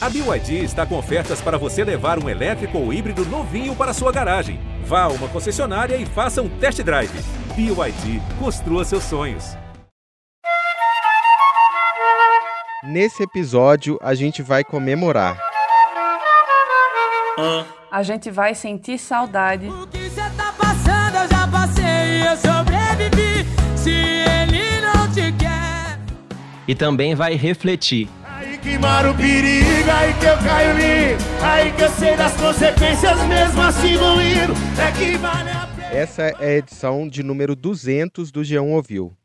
A BYD está com ofertas para você levar um elétrico ou híbrido novinho para sua garagem. Vá a uma concessionária e faça um test drive. BYD, construa seus sonhos. Nesse episódio, a gente vai comemorar. A gente vai sentir saudade. O que cê tá passando, eu já passei eu sobrevivi. Se ele não te quer. E também vai refletir. Aí que mora o perigo, aí que eu caio lindo. Aí que eu sei das consequências, mesmo assim vou indo. É que vale a pena. Essa é a edição de número 200 do G1 Ouviu.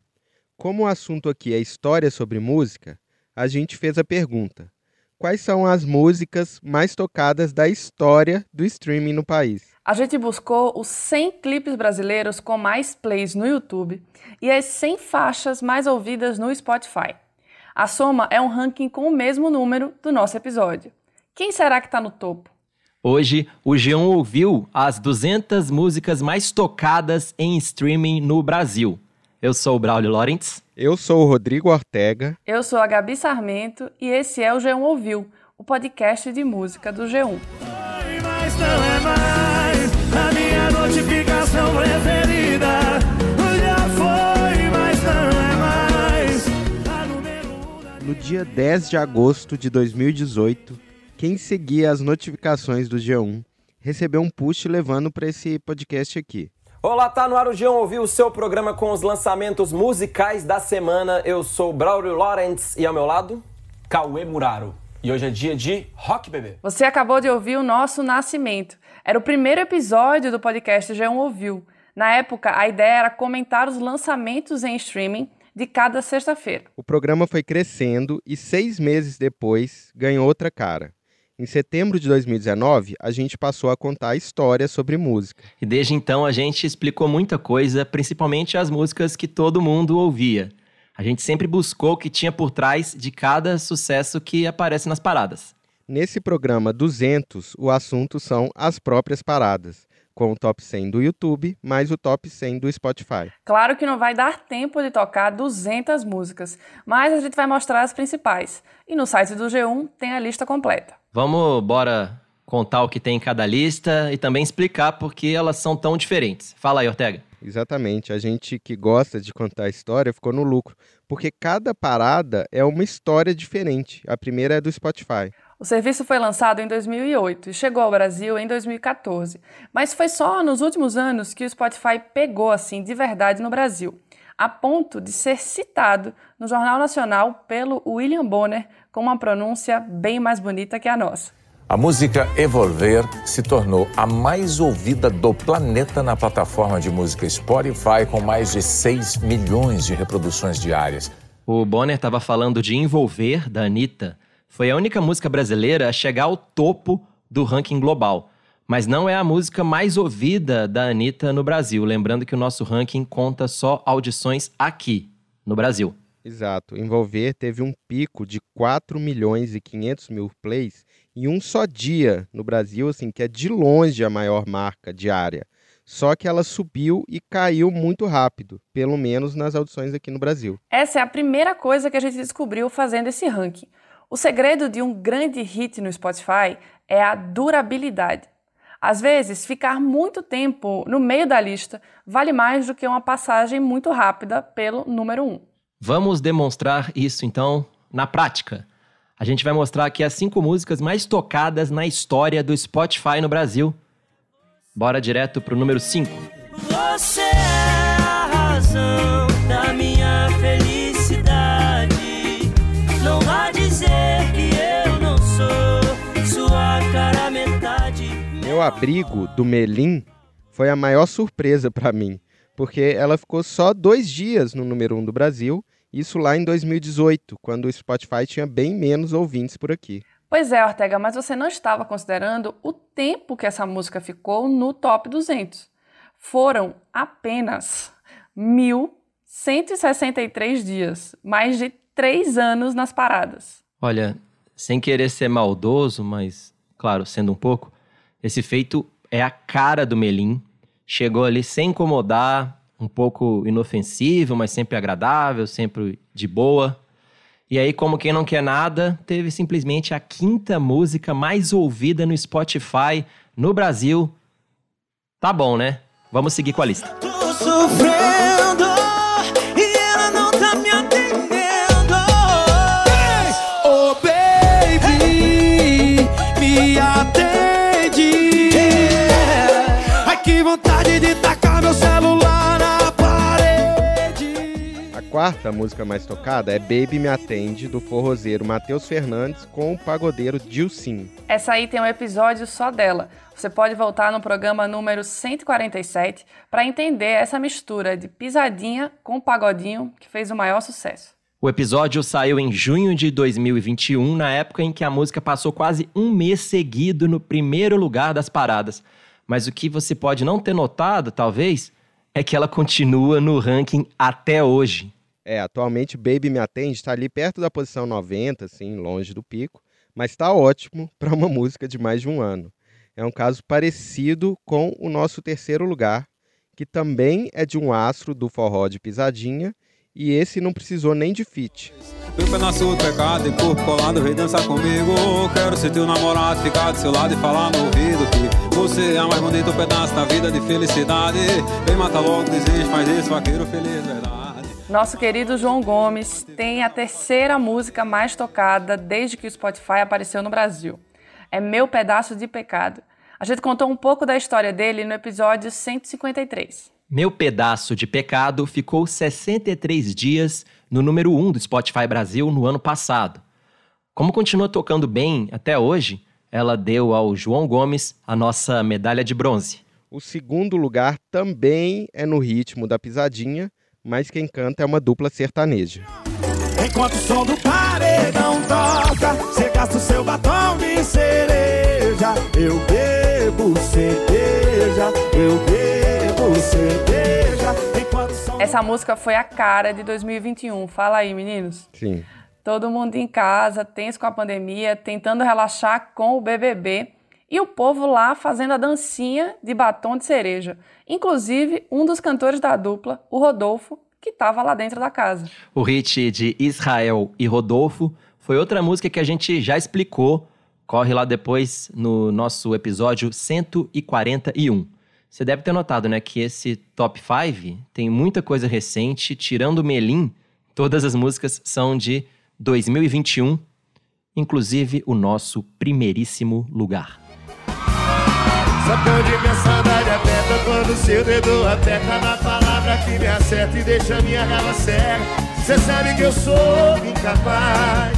Como o assunto aqui é história sobre música, a gente fez a pergunta: quais são as músicas mais tocadas da história do streaming no país? A gente buscou os 100 clipes brasileiros com mais plays no YouTube e as 100 faixas mais ouvidas no Spotify. A soma é um ranking com o mesmo número do nosso episódio. Quem será que está no topo? Hoje, o G1 ouviu as 200 músicas mais tocadas em streaming no Brasil. Eu sou o Braulio Lawrence. Eu sou o Rodrigo Ortega. Eu sou a Gabi Sarmento e esse é o G1 Ouviu, o podcast de música do G1. Foi, dia 10 de agosto de 2018, quem seguia as notificações do G1 recebeu um push levando para esse podcast aqui. Olá, tá no ar o G1 Ouvir o seu programa com os lançamentos musicais da semana. Eu sou Braulio Lawrence e ao meu lado, Cauê Muraro. E hoje é dia de Rock Bebê. Você acabou de ouvir o nosso Nascimento. Era o primeiro episódio do podcast G1 Ouviu. Na época, a ideia era comentar os lançamentos em streaming de cada sexta-feira. O programa foi crescendo e seis meses depois ganhou outra cara. Em setembro de 2019, a gente passou a contar histórias sobre música. E desde então a gente explicou muita coisa, principalmente as músicas que todo mundo ouvia. A gente sempre buscou o que tinha por trás de cada sucesso que aparece nas paradas. Nesse programa 200, o assunto são as próprias paradas, com o top 100 do YouTube mais o top 100 do Spotify. Claro que não vai dar tempo de tocar 200 músicas, mas a gente vai mostrar as principais. E no site do G1 tem a lista completa. Vamos, bora contar o que tem em cada lista e também explicar por que elas são tão diferentes. Fala aí, Ortega. Exatamente, a gente que gosta de contar história ficou no lucro, porque cada parada é uma história diferente. A primeira é do Spotify. O serviço foi lançado em 2008 e chegou ao Brasil em 2014, mas foi só nos últimos anos que o Spotify pegou assim de verdade no Brasil, a ponto de ser citado no Jornal Nacional pelo William Bonner com uma pronúncia bem mais bonita que a nossa. A música Evolver se tornou a mais ouvida do planeta na plataforma de música Spotify, com mais de 6 milhões de reproduções diárias. O Bonner estava falando de Envolver, da Anitta. Foi a única música brasileira a chegar ao topo do ranking global. Mas não é a música mais ouvida da Anitta no Brasil. Lembrando que o nosso ranking conta só audições aqui, no Brasil. Exato. Envolver teve um pico de 4 milhões e 500 mil plays em um só dia no Brasil, assim, que é de longe a maior marca diária. Só que ela subiu e caiu muito rápido, pelo menos nas audições aqui no Brasil. Essa é a primeira coisa que a gente descobriu fazendo esse ranking. O segredo de um grande hit no Spotify é a durabilidade. Às vezes, ficar muito tempo no meio da lista vale mais do que uma passagem muito rápida pelo número 1. Vamos demonstrar isso então na prática. A gente vai mostrar aqui as cinco músicas mais tocadas na história do Spotify no Brasil. Bora direto pro número 5. Você é a razão abrigo do Melim foi a maior surpresa para mim, porque ela ficou só dois dias no número 1 um do Brasil, isso lá em 2018, quando o Spotify tinha bem menos ouvintes por aqui. Pois é, Ortega, mas você não estava considerando o tempo que essa música ficou no top 200. Foram apenas 1.163 dias, mais de três anos nas paradas. Olha, sem querer ser maldoso, mas, claro, sendo um pouco, esse feito é a cara do Melim. Chegou ali sem incomodar, um pouco inofensivo, mas sempre agradável, sempre de boa. E aí, como quem não quer nada, teve simplesmente a quinta música mais ouvida no Spotify no Brasil. Tá bom, né? Vamos seguir com a lista. Tô sofrendo quarta música mais tocada é Baby Me Atende, do forrozeiro Matheus Fernandes com o pagodeiro Dilcim. Essa aí tem um episódio só dela. Você pode voltar no programa número 147 para entender essa mistura de pisadinha com pagodinho que fez o maior sucesso. O episódio saiu em junho de 2021, na época em que a música passou quase um mês seguido no primeiro lugar das paradas. Mas o que você pode não ter notado, talvez, é que ela continua no ranking até hoje. É, atualmente Baby Me Atende está ali perto da posição 90, assim, longe do pico, mas está ótimo para uma música de mais de um ano. É um caso parecido com o nosso terceiro lugar, que também é de um astro do forró de pisadinha, e esse não precisou nem de feat. Meu pedaço do pecado e corpo colado, vem dançar comigo. Quero ser teu namorado, ficar do seu lado e falar no ouvido que você é o mais bonito pedaço da vida de felicidade. Vem matar logo, desejo, faz esse vaqueiro feliz, verdade. Nosso querido João Gomes tem a terceira música mais tocada desde que o Spotify apareceu no Brasil. É Meu Pedaço de Pecado. A gente contou um pouco da história dele no episódio 153. Meu Pedaço de Pecado ficou 63 dias no número 1 do Spotify Brasil no ano passado. Como continua tocando bem até hoje, ela deu ao João Gomes a nossa medalha de bronze. O segundo lugar também é no ritmo da pisadinha, mas quem canta é uma dupla sertaneja. Enquanto o som do paredão toca, você gasta o seu batom de cereja. Eu bebo cerveja, eu bebo cerveja. Som Essa música foi a cara de 2021. Fala aí, meninos. Sim. Todo mundo em casa, tenso com a pandemia, tentando relaxar com o BBB e o povo lá fazendo a dancinha de batom de cereja. Inclusive, um dos cantores da dupla, o Rodolfo, que estava lá dentro da casa. O hit de Israel e Rodolfo foi outra música que a gente já explicou. Corre lá depois no nosso episódio 141. Você deve ter notado, né, que esse top 5 tem muita coisa recente, tirando o Melim, todas as músicas são de 2021, inclusive o nosso primeiríssimo lugar. Sabe onde minha saudade aperta quando seu dedo aperta na palavra que me acerta e deixa minha raiva cega. Cê sabe que eu sou incapaz.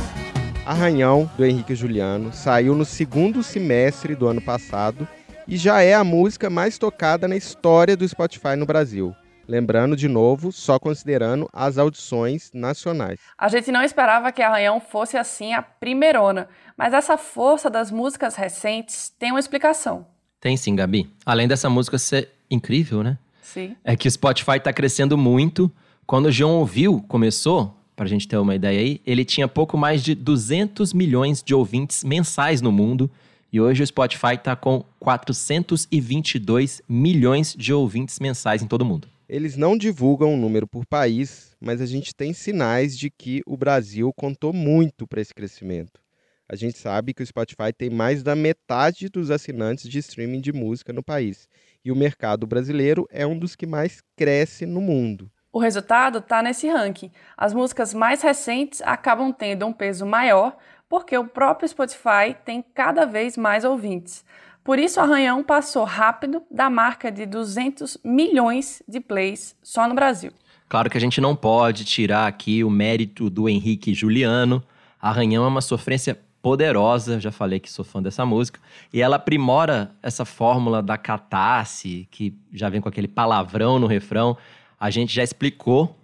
Arranhão, do Henrique Juliano, saiu no segundo semestre do ano passado e já é a música mais tocada na história do Spotify no Brasil. Lembrando, de novo, só considerando as audições nacionais. A gente não esperava que Arranhão fosse assim a primeirona, mas essa força das músicas recentes tem uma explicação. Tem sim, Gabi. Além dessa música ser incrível, né? Sim. É que o Spotify tá crescendo muito. Quando o João ouviu, começou, pra gente ter uma ideia aí, ele tinha pouco mais de 200 milhões de ouvintes mensais no mundo. E hoje o Spotify tá com 422 milhões de ouvintes mensais em todo o mundo. Eles não divulgam o número por país, mas a gente tem sinais de que o Brasil contou muito para esse crescimento. A gente sabe que o Spotify tem mais da metade dos assinantes de streaming de música no país. E o mercado brasileiro é um dos que mais cresce no mundo. O resultado está nesse ranking. As músicas mais recentes acabam tendo um peso maior porque o próprio Spotify tem cada vez mais ouvintes. Por isso, Arranhão passou rápido da marca de 200 milhões de plays só no Brasil. Claro que a gente não pode tirar aqui o mérito do Henrique Juliano. Arranhão é uma sofrência poderosa, já falei que sou fã dessa música, e ela aprimora essa fórmula da catarse, que já vem com aquele palavrão no refrão. A gente já explicou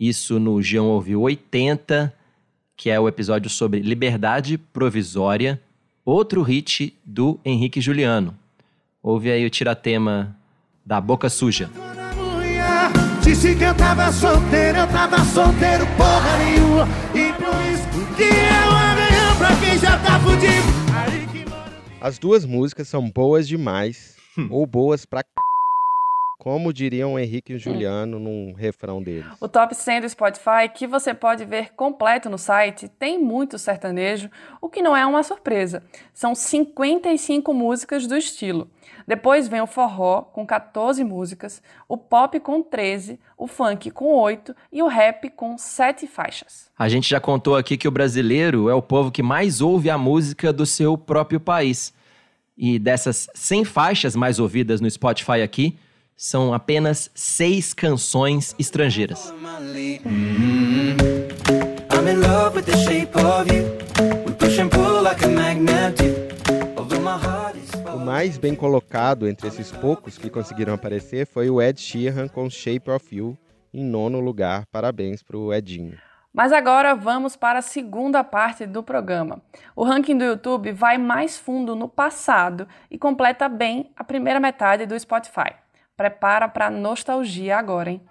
isso no Gião Ouviu 80, que é o episódio sobre liberdade provisória, outro hit do Henrique Juliano. Ouve aí o tiratema da Boca Suja. Disse que eu tava solteiro, eu tava solteiro porra nenhuma. E por isso que eu As duas músicas são boas demais, ou boas pra c... como diriam Henrique e Juliano num refrão deles. O top 100 do Spotify, que você pode ver completo no site, tem muito sertanejo, o que não é uma surpresa. São 55 músicas do estilo. Depois vem o forró, com 14 músicas, o pop com 13, o funk com 8 e o rap com 7 faixas. A gente já contou aqui que o brasileiro é o povo que mais ouve a música do seu próprio país. E dessas 100 faixas mais ouvidas no Spotify aqui, são apenas seis canções estrangeiras. I'm in love with the shape of you. Mais bem colocado entre esses poucos que conseguiram aparecer foi o Ed Sheeran com Shape of You em nono lugar. Parabéns pro Edinho. Mas agora vamos para a segunda parte do programa. O ranking do YouTube vai mais fundo no passado e completa bem a primeira metade do Spotify. Prepara para nostalgia agora, hein?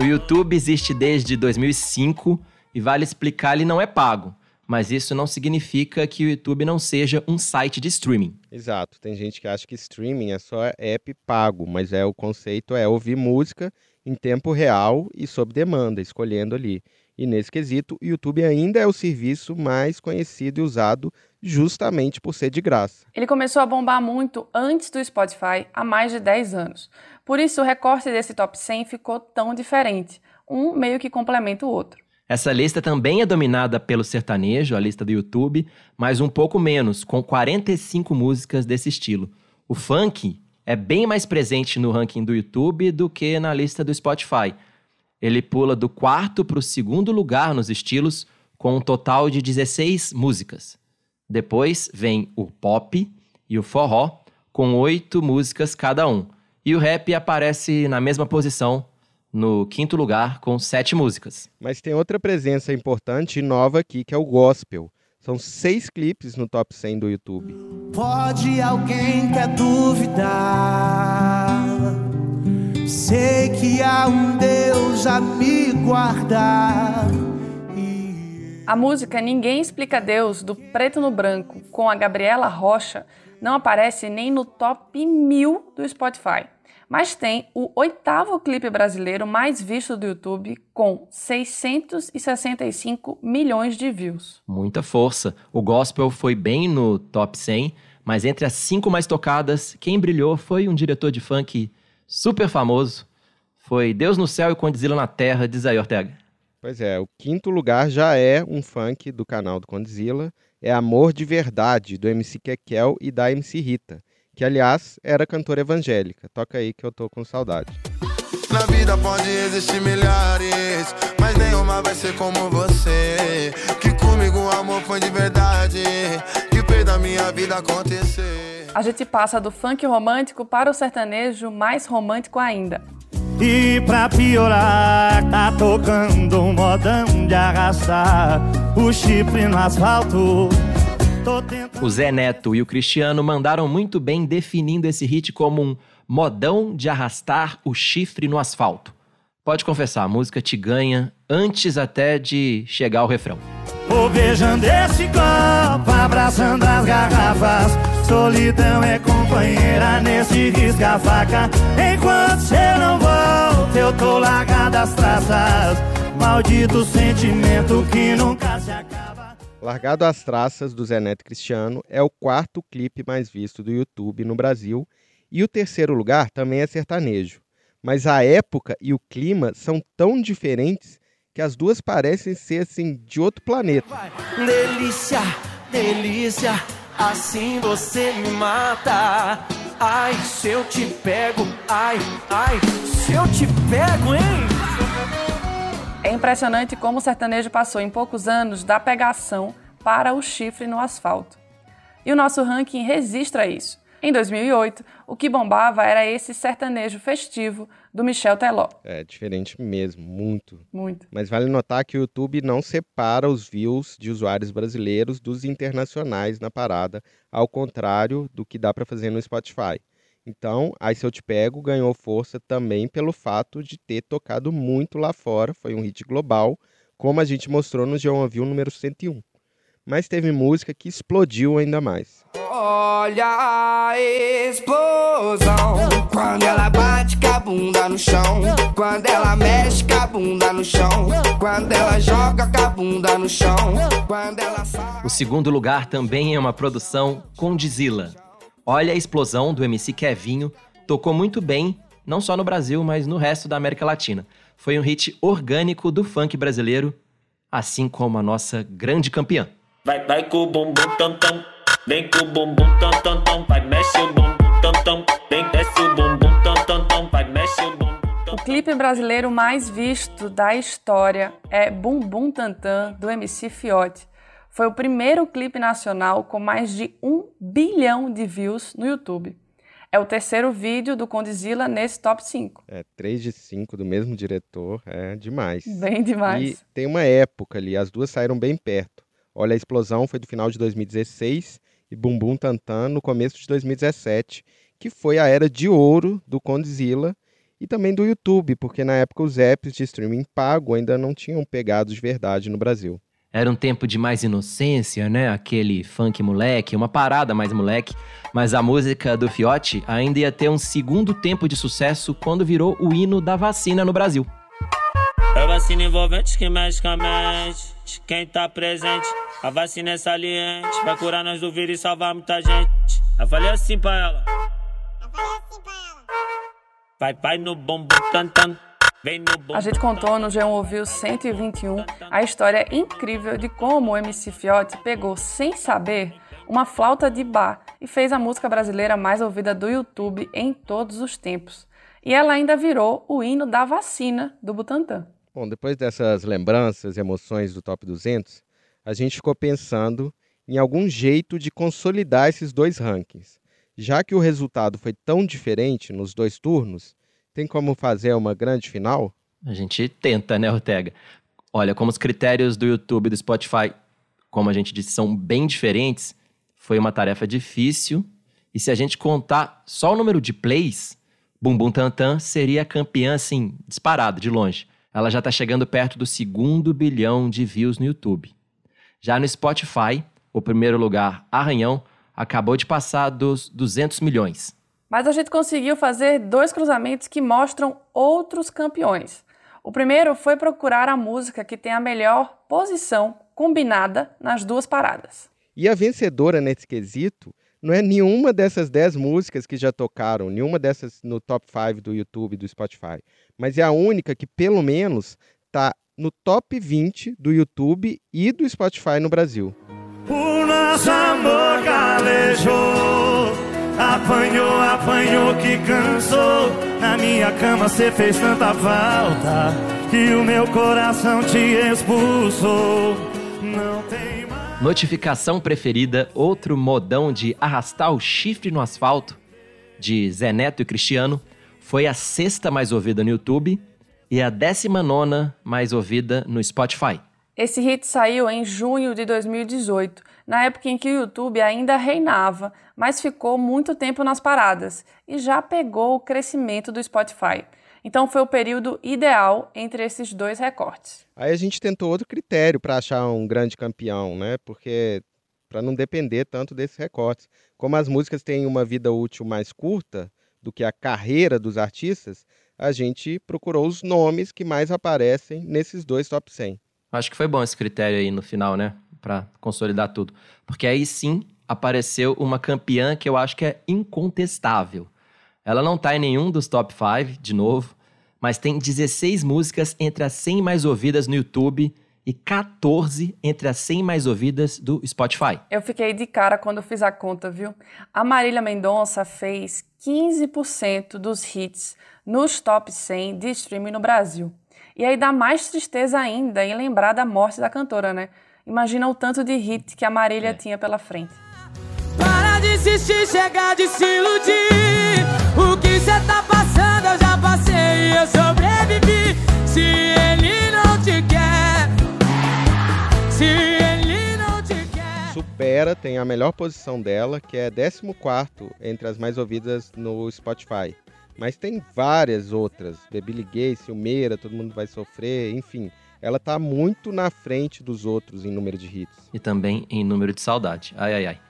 O YouTube existe desde 2005 e vale explicar, ele não é pago. Mas isso não significa que o YouTube não seja um site de streaming. Exato. Tem gente que acha que streaming é só app pago, mas é o conceito é ouvir música em tempo real e sob demanda, escolhendo ali. E nesse quesito, o YouTube ainda é o serviço mais conhecido e usado justamente por ser de graça. Ele começou a bombar muito antes do Spotify, há mais de 10 anos. Por isso, o recorte desse top 100 ficou tão diferente. Um meio que complementa o outro. Essa lista também é dominada pelo sertanejo, a lista do YouTube, mas um pouco menos, com 45 músicas desse estilo. O funk é bem mais presente no ranking do YouTube do que na lista do Spotify. Ele pula do quarto para o segundo lugar nos estilos, com um total de 16 músicas. Depois vem o pop e o forró, com oito músicas cada um. E o rap aparece na mesma posição, no quinto lugar, com sete músicas. Mas tem outra presença importante e nova aqui, que é o gospel. São seis clipes no top 100 do YouTube. Pode alguém quer duvidar? Sei que há um Deus a me guardar. A música Ninguém Explica Deus, do Preto no Branco, com a Gabriela Rocha, não aparece nem no top 1000 do Spotify. Mas tem o oitavo clipe brasileiro mais visto do YouTube, com 665 milhões de views. Muita força. O gospel foi bem no top 100, mas entre as cinco mais tocadas, quem brilhou foi um diretor de funk super famoso. Foi Deus no céu e Condzilla na terra, diz aí, Ortega. Pois é, o quinto lugar já é um funk do canal do Condzilla. É Amor de Verdade, do MC Kekel e da MC Rita, que aliás era cantora evangélica. Toca aí que eu tô com saudade. Na vida pode existir milhares, mas nenhuma vai ser como você. Que comigo o amor foi de verdade, que fez da minha vida acontecer. A gente passa do funk romântico para o sertanejo mais romântico ainda. E pra piorar, tá tocando um modão de arrastar o chifre no asfalto. O Zé Neto e o Cristiano mandaram muito bem definindo esse hit como um modão de arrastar o chifre no asfalto. Pode confessar, a música te ganha antes até de chegar ao refrão. Vou beijando esse copo, abraçando as garrafas. Solidão é companheira nesse risca-faca. Enquanto cê não volta, eu tô largado as traças. Maldito sentimento que nunca se acaba. Largado às Traças, do Zé Neto Cristiano, é o quarto clipe mais visto do YouTube no Brasil. E o terceiro lugar também é sertanejo. Mas a época e o clima são tão diferentes que as duas parecem ser assim de outro planeta. Delícia, delícia, assim você me mata. Ai, se eu te pego, ai, ai, se eu te pego, hein? É impressionante como o sertanejo passou em poucos anos da pegação para o chifre no asfalto. E o nosso ranking registra isso. Em 2008, o que bombava era esse sertanejo festivo do Michel Teló. É diferente mesmo, muito. Muito. Mas vale notar que o YouTube não separa os views de usuários brasileiros dos internacionais na parada, ao contrário do que dá para fazer no Spotify. Então, Aí Se Eu Te Pego ganhou força também pelo fato de ter tocado muito lá fora, foi um hit global, como a gente mostrou no G1 View número 101. Mas teve música que explodiu ainda mais. Olha a explosão quando ela bate com a bunda no chão, quando ela mexe com a bunda no chão, quando ela joga com a bunda no chão, quando ela sai. O segundo lugar também é uma produção Condizila. Olha a explosão do MC Kevinho, tocou muito bem, não só no Brasil, mas no resto da América Latina. Foi um hit orgânico do funk brasileiro, assim como a nossa grande campeã. Vai, vai com o bumbum tam tam, vem com o bumbum tam tam tam, vai mexe o bumbum tam tam, vem desce o bumbum tam tam tam, vai mexe o bumbum. O clipe brasileiro mais visto da história é Bum Bum Tantan, do MC Fiote. Foi o primeiro clipe nacional com mais de um bilhão de views no YouTube. É o terceiro vídeo do Condizila nesse top 5. É, 3 de 5 do mesmo diretor, é demais. Bem demais. E tem uma época ali, as duas saíram bem perto. Olha, a explosão foi do final de 2016 e Bumbum Tantan no começo de 2017, que foi a era de ouro do Condzilla e também do YouTube, porque na época os apps de streaming pago ainda não tinham pegado de verdade no Brasil. Era um tempo de mais inocência, né? Aquele funk moleque, uma parada mais moleque. Mas a música do Fiote ainda ia ter um segundo tempo de sucesso quando virou o hino da vacina no Brasil. É vacina envolvente que mexe com a mente. Quem tá presente, a vacina é saliente. Vai curar nós do vírus e salvar muita gente. Eu falei assim pra ela. Vai, vai no bumbum tan tan. A gente contou no G1 Ouviu 121 a história incrível de como o MC Fiote pegou, sem saber, uma flauta de bar e fez a música brasileira mais ouvida do YouTube em todos os tempos. E ela ainda virou o hino da vacina do Butantan. Bom, depois dessas lembranças e emoções do Top 200, a gente ficou pensando em algum jeito de consolidar esses dois rankings. Já que o resultado foi tão diferente nos dois turnos, tem como fazer uma grande final? A gente tenta, né, Ortega? Olha, como os critérios do YouTube e do Spotify, como a gente disse, são bem diferentes, foi uma tarefa difícil. E se a gente contar só o número de plays, Bumbum Tantan seria campeã, assim, disparado, de longe. Ela já está chegando perto do segundo bilhão de views no YouTube. Já no Spotify, o primeiro lugar, Arranhão, acabou de passar dos 200 milhões. Mas a gente conseguiu fazer dois cruzamentos que mostram outros campeões. O primeiro foi procurar a música que tem a melhor posição combinada nas duas paradas. E a vencedora nesse quesito não é nenhuma dessas 10 músicas que já tocaram, nenhuma dessas no top 5 do YouTube e do Spotify, mas é a única que pelo menos está no top 20 do YouTube e do Spotify no Brasil. O nosso amor calejou, apanhou, apanhou que cansou. Na minha cama cê fez tanta falta que o meu coração te expulsou. Não tem mais. Notificação preferida, outro modão de arrastar o chifre no asfalto, de Zé Neto e Cristiano, foi a sexta mais ouvida no YouTube e a décima nona mais ouvida no Spotify. Esse hit saiu em junho de 2018, na época em que o YouTube ainda reinava, mas ficou muito tempo nas paradas e já pegou o crescimento do Spotify. Então foi o período ideal entre esses dois recortes. Aí a gente tentou outro critério para achar um grande campeão, né? Porque para não depender tanto desses recortes. Como as músicas têm uma vida útil mais curta do que a carreira dos artistas, a gente procurou os nomes que mais aparecem nesses dois top 100. Acho que foi bom esse critério aí no final, né? Para consolidar tudo. Porque aí sim apareceu uma campeã que eu acho que é incontestável. Ela não tá em nenhum dos top 5, de novo, mas tem 16 músicas entre as 100 mais ouvidas no YouTube e 14 entre as 100 mais ouvidas do Spotify. Eu fiquei de cara quando fiz a conta, viu? A Marília Mendonça fez 15% dos hits nos top 100 de streaming no Brasil. E aí dá mais tristeza ainda em lembrar da morte da cantora, né? Imagina o tanto de hit que a Marília é. tinha pela frente. Para de insistir, chega de se iludir. O que cê tá passando eu já passei eu sobrevivi. Se ele não te quer, se ele não te quer. Supera tem a melhor posição dela, que é 14 entre as mais ouvidas no Spotify. Mas tem várias outras. Baby Gay, Silmeira, Todo Mundo Vai Sofrer, enfim. Ela tá muito na frente dos outros em número de hits. E também em número de saudade. Ai, ai, ai.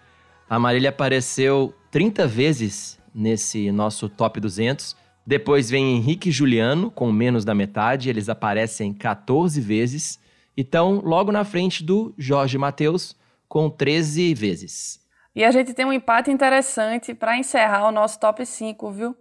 A Marília apareceu 30 vezes nesse nosso top 200. Depois vem Henrique e Juliano, com menos da metade, eles aparecem 14 vezes. E estão logo na frente do Jorge Mateus, com 13 vezes. E a gente tem um empate interessante para encerrar o nosso top 5, viu?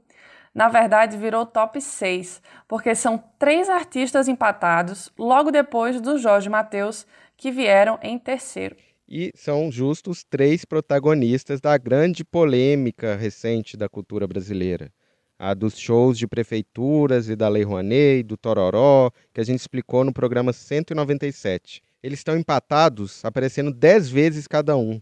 Na verdade, virou top 6, porque são três artistas empatados logo depois do Jorge Mateus, que vieram em terceiro. E são justos três protagonistas da grande polêmica recente da cultura brasileira a dos shows de prefeituras e da Lei Rouanet, do Tororó, que a gente explicou no programa 197. Eles estão empatados, aparecendo 10 vezes cada um.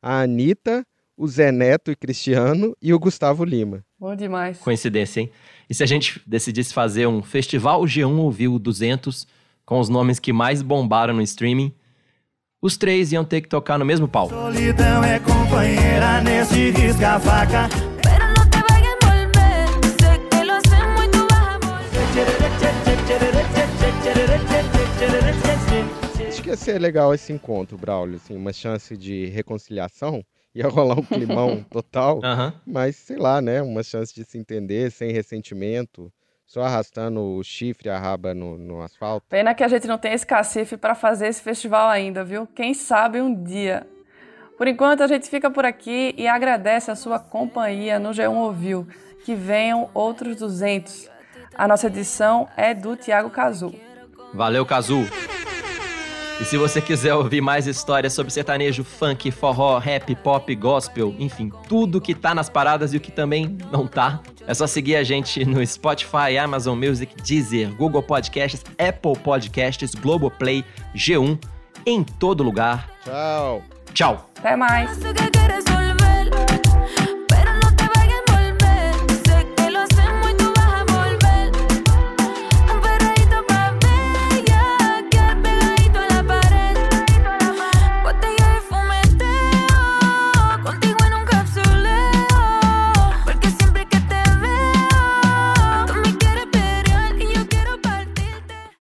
A Anitta, o Zé Neto e Cristiano e o Gustavo Lima. Bom demais. Coincidência, hein? E se a gente decidisse fazer um Festival G1 Ouviu 200 com os nomes que mais bombaram no streaming, os três iam ter que tocar no mesmo palco. Solidão é companheira nesse risca-faca. Acho que ia ser legal esse encontro, Braulio, assim, uma chance de reconciliação. Ia rolar um climão total, Aham. mas sei lá, né? Uma chance de se entender sem ressentimento, só arrastando o chifre e a raba no, no asfalto. Pena que a gente não tem esse cacife para fazer esse festival ainda, viu? Quem sabe um dia. Por enquanto, a gente fica por aqui e agradece a sua companhia no G1 Ouviu. Que venham outros 200. A nossa edição é do Tiago Cazu. Valeu, Kazu! E se você quiser ouvir mais histórias sobre sertanejo, funk, forró, rap, pop, gospel, enfim, tudo que tá nas paradas e o que também não tá, é só seguir a gente no Spotify, Amazon Music, Deezer, Google Podcasts, Apple Podcasts, Globoplay, G1, em todo lugar. Tchau! Tchau! Até mais!